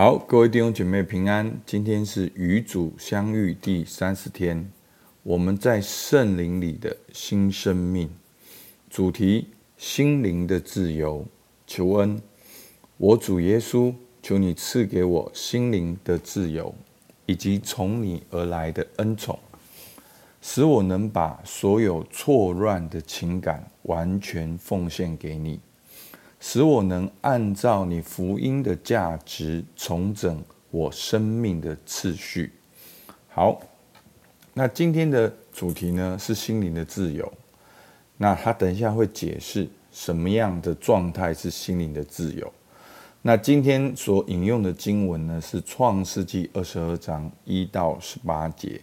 好，各位弟兄姐妹平安。今天是与主相遇第三十天，我们在圣灵里的新生命，主题：心灵的自由。求恩，我主耶稣，求你赐给我心灵的自由，以及从你而来的恩宠，使我能把所有错乱的情感完全奉献给你。使我能按照你福音的价值重整我生命的次序。好，那今天的主题呢是心灵的自由。那他等一下会解释什么样的状态是心灵的自由。那今天所引用的经文呢是创世纪二十二章一到十八节，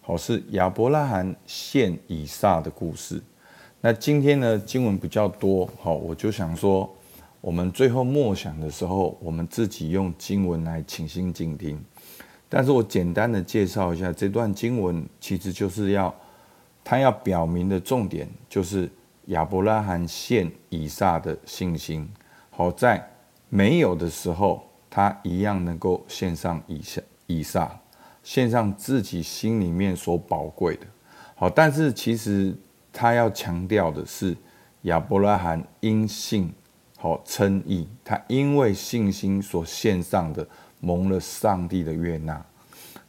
好，是亚伯拉罕献以撒的故事。那今天呢，经文比较多，好，我就想说，我们最后默想的时候，我们自己用经文来倾心静听。但是我简单的介绍一下这段经文，其实就是要，他要表明的重点就是亚伯拉罕献以撒的信心。好，在没有的时候，他一样能够献上以撒，以撒献上自己心里面所宝贵的。好，但是其实。他要强调的是，亚伯拉罕因信好称义，他因为信心所献上的蒙了上帝的悦纳。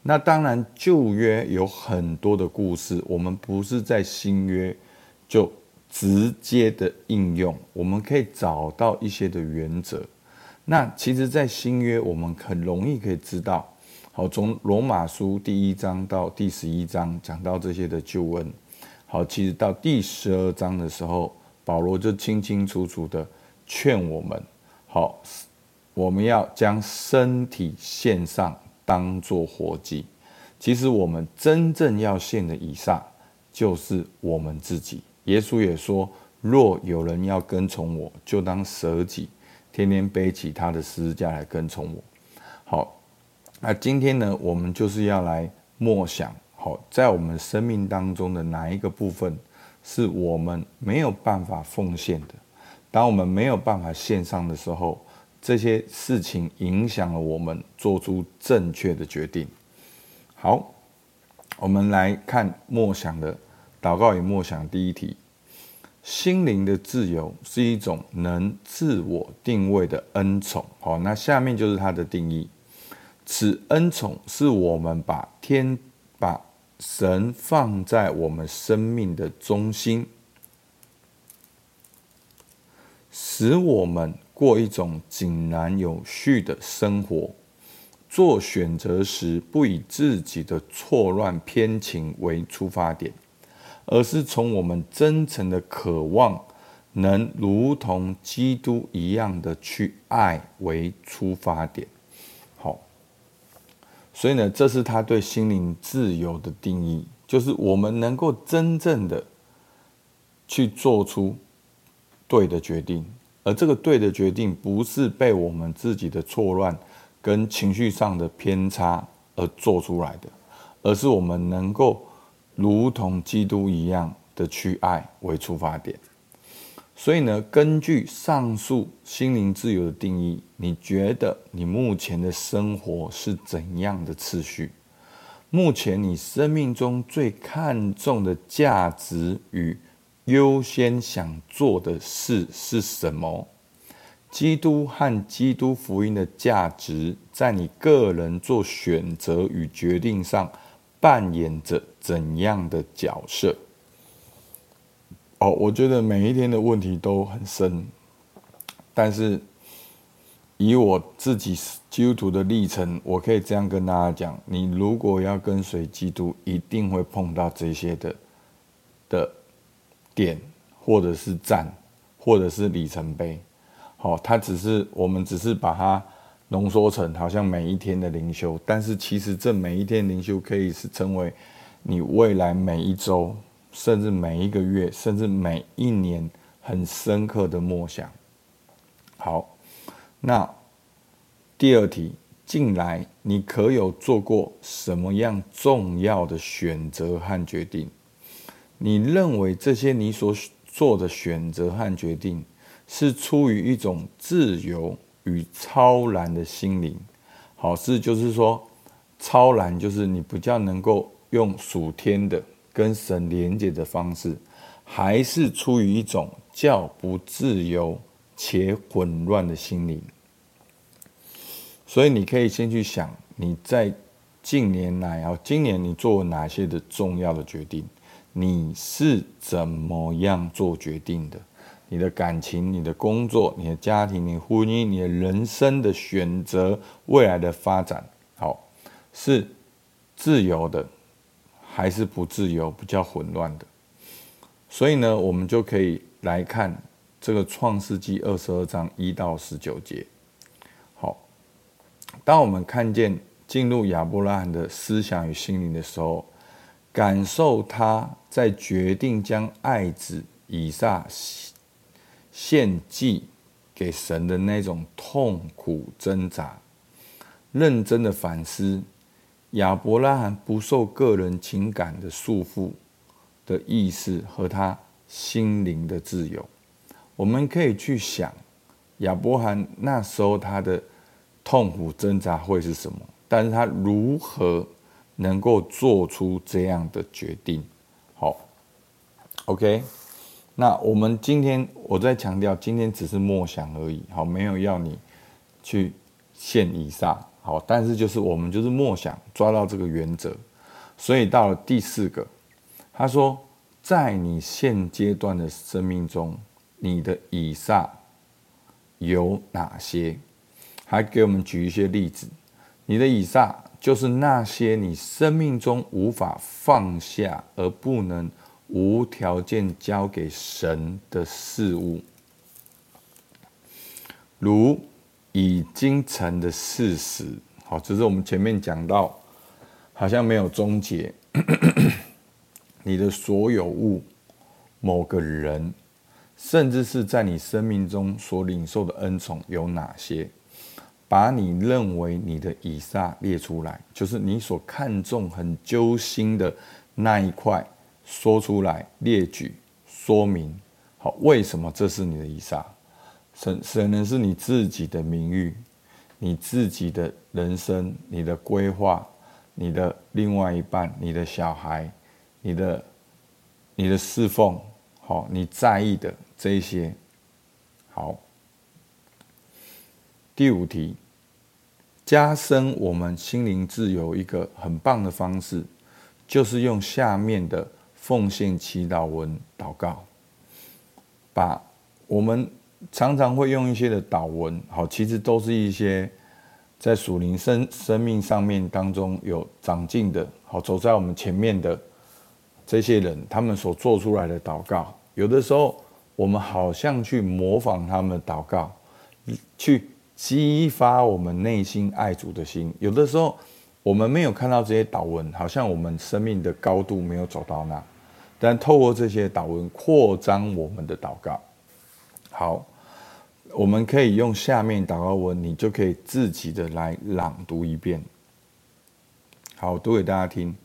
那当然旧约有很多的故事，我们不是在新约就直接的应用，我们可以找到一些的原则。那其实，在新约我们很容易可以知道，好，从罗马书第一章到第十一章讲到这些的救恩。好，其实到第十二章的时候，保罗就清清楚楚的劝我们：好，我们要将身体献上，当做活祭。其实我们真正要献的以上，就是我们自己。耶稣也说：若有人要跟从我，就当舍己，天天背起他的十字架来跟从我。好，那今天呢，我们就是要来默想。好，在我们生命当中的哪一个部分是我们没有办法奉献的？当我们没有办法献上的时候，这些事情影响了我们做出正确的决定。好，我们来看默想的祷告与默想第一题：心灵的自由是一种能自我定位的恩宠。好，那下面就是它的定义：此恩宠是我们把天把神放在我们生命的中心，使我们过一种井然有序的生活。做选择时，不以自己的错乱偏情为出发点，而是从我们真诚的渴望，能如同基督一样的去爱为出发点。所以呢，这是他对心灵自由的定义，就是我们能够真正的去做出对的决定，而这个对的决定不是被我们自己的错乱跟情绪上的偏差而做出来的，而是我们能够如同基督一样的去爱为出发点。所以呢，根据上述心灵自由的定义，你觉得你目前的生活是怎样的次序？目前你生命中最看重的价值与优先想做的事是什么？基督和基督福音的价值在你个人做选择与决定上扮演着怎样的角色？哦，我觉得每一天的问题都很深，但是以我自己基督徒的历程，我可以这样跟大家讲：你如果要跟随基督，一定会碰到这些的的点，或者是站，或者是里程碑。好，它只是我们只是把它浓缩成好像每一天的灵修，但是其实这每一天灵修可以是成为你未来每一周。甚至每一个月，甚至每一年，很深刻的默想。好，那第二题，近来你可有做过什么样重要的选择和决定？你认为这些你所做的选择和决定，是出于一种自由与超然的心灵，好，是就是说，超然就是你比较能够用属天的跟神连接的方式，还是出于一种较不自由且混乱的心灵。所以你可以先去想，你在近年来啊，今年你做了哪些的重要的决定？你是怎么样做决定的？你的感情、你的工作、你的家庭、你婚姻、你的人生的选择、未来的发展，好，是自由的，还是不自由、比较混乱的？所以呢，我们就可以来看这个创世纪二十二章一到十九节。好，当我们看见进入亚伯拉罕的思想与心灵的时候，感受他在决定将爱子以撒。献祭给神的那种痛苦挣扎，认真的反思亚伯拉罕不受个人情感的束缚的意思和他心灵的自由，我们可以去想亚伯拉罕那时候他的痛苦挣扎会是什么，但是他如何能够做出这样的决定？好，OK。那我们今天我在强调，今天只是默想而已，好，没有要你去献以撒，好，但是就是我们就是默想，抓到这个原则，所以到了第四个，他说，在你现阶段的生命中，你的以撒有哪些？还给我们举一些例子，你的以撒就是那些你生命中无法放下而不能。无条件交给神的事物，如已经成的事实。好，只是我们前面讲到，好像没有终结。你的所有物、某个人，甚至是在你生命中所领受的恩宠有哪些？把你认为你的以撒列出来，就是你所看重、很揪心的那一块。说出来，列举说明，好，为什么这是你的以撒？可可能是你自己的名誉，你自己的人生，你的规划，你的另外一半，你的小孩，你的你的侍奉，好，你在意的这一些，好。第五题，加深我们心灵自由一个很棒的方式，就是用下面的。奉献祈祷文祷告，把我们常常会用一些的祷文，好，其实都是一些在属灵生生命上面当中有长进的，好，走在我们前面的这些人，他们所做出来的祷告，有的时候我们好像去模仿他们祷告，去激发我们内心爱主的心，有的时候我们没有看到这些祷文，好像我们生命的高度没有走到那。但透过这些祷文扩张我们的祷告，好，我们可以用下面祷告文，你就可以自己的来朗读一遍。好，读给大家听。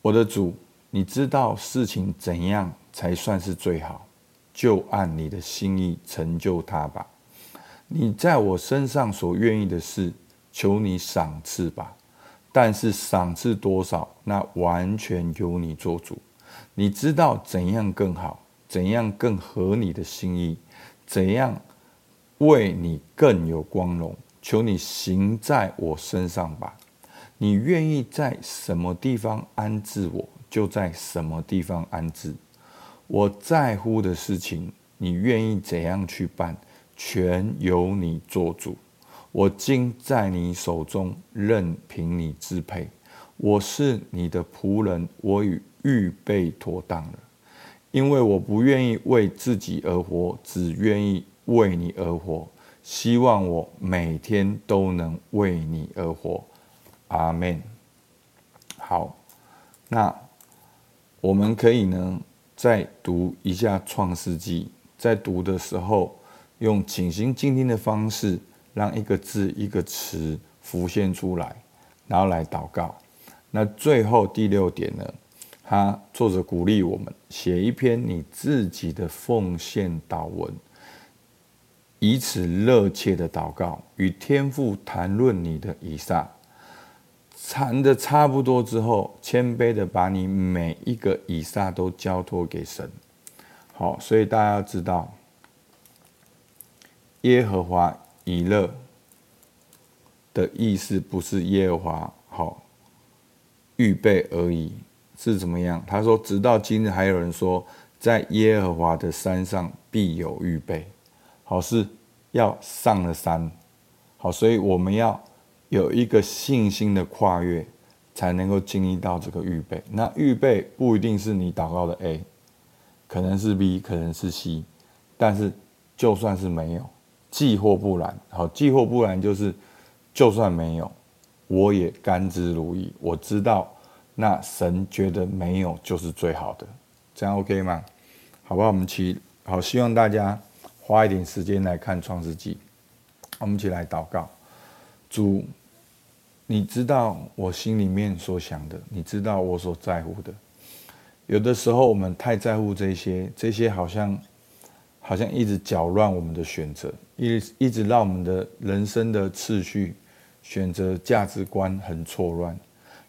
我的主，你知道事情怎样才算是最好，就按你的心意成就它吧。你在我身上所愿意的事，求你赏赐吧。但是赏赐多少，那完全由你做主。你知道怎样更好，怎样更合你的心意，怎样为你更有光荣？求你行在我身上吧。你愿意在什么地方安置我，就在什么地方安置。我在乎的事情，你愿意怎样去办，全由你做主。我今在你手中，任凭你支配。我是你的仆人，我与。预备妥当了，因为我不愿意为自己而活，只愿意为你而活。希望我每天都能为你而活。阿门。好，那我们可以呢，再读一下《创世纪》，在读的时候，用倾心静听的方式，让一个字一个词浮现出来，然后来祷告。那最后第六点呢？他作者鼓励我们写一篇你自己的奉献祷文，以此热切的祷告，与天父谈论你的以撒。谈的差不多之后，谦卑的把你每一个以撒都交托给神。好，所以大家要知道，耶和华以勒的意思不是耶和华好预备而已，是怎么样？他说，直到今日还有人说，在耶和华的山上必有预备。好，是要上了山。好，所以我们要。有一个信心的跨越，才能够经历到这个预备。那预备不一定是你祷告的 A，可能是 B，可能是 C。但是就算是没有，既或不然，好，既或不然就是，就算没有，我也甘之如饴。我知道，那神觉得没有就是最好的，这样 OK 吗？好不好？我们起，好，希望大家花一点时间来看创世纪。我们一起来祷告，主。你知道我心里面所想的，你知道我所在乎的。有的时候我们太在乎这些，这些好像好像一直搅乱我们的选择，一一直让我们的人生的次序、选择价值观很错乱，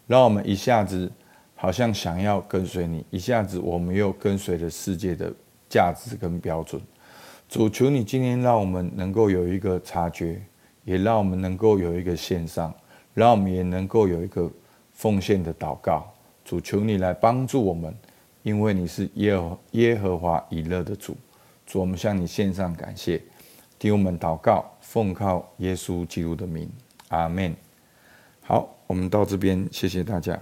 让我们一下子好像想要跟随你，一下子我们又跟随了世界的价值跟标准。主求你今天让我们能够有一个察觉，也让我们能够有一个献上。让我们也能够有一个奉献的祷告，主求你来帮助我们，因为你是耶和耶和华以勒的主，主我们向你献上感谢，听我们祷告，奉靠耶稣基督的名，阿门。好，我们到这边，谢谢大家。